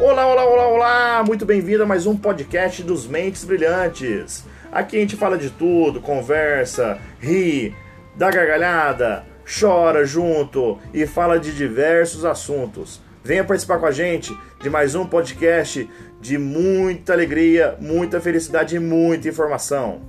Olá, olá, olá, olá! Muito bem-vindo a mais um podcast dos Mentes Brilhantes. Aqui a gente fala de tudo, conversa, ri, dá gargalhada, chora junto e fala de diversos assuntos. Venha participar com a gente de mais um podcast de muita alegria, muita felicidade e muita informação.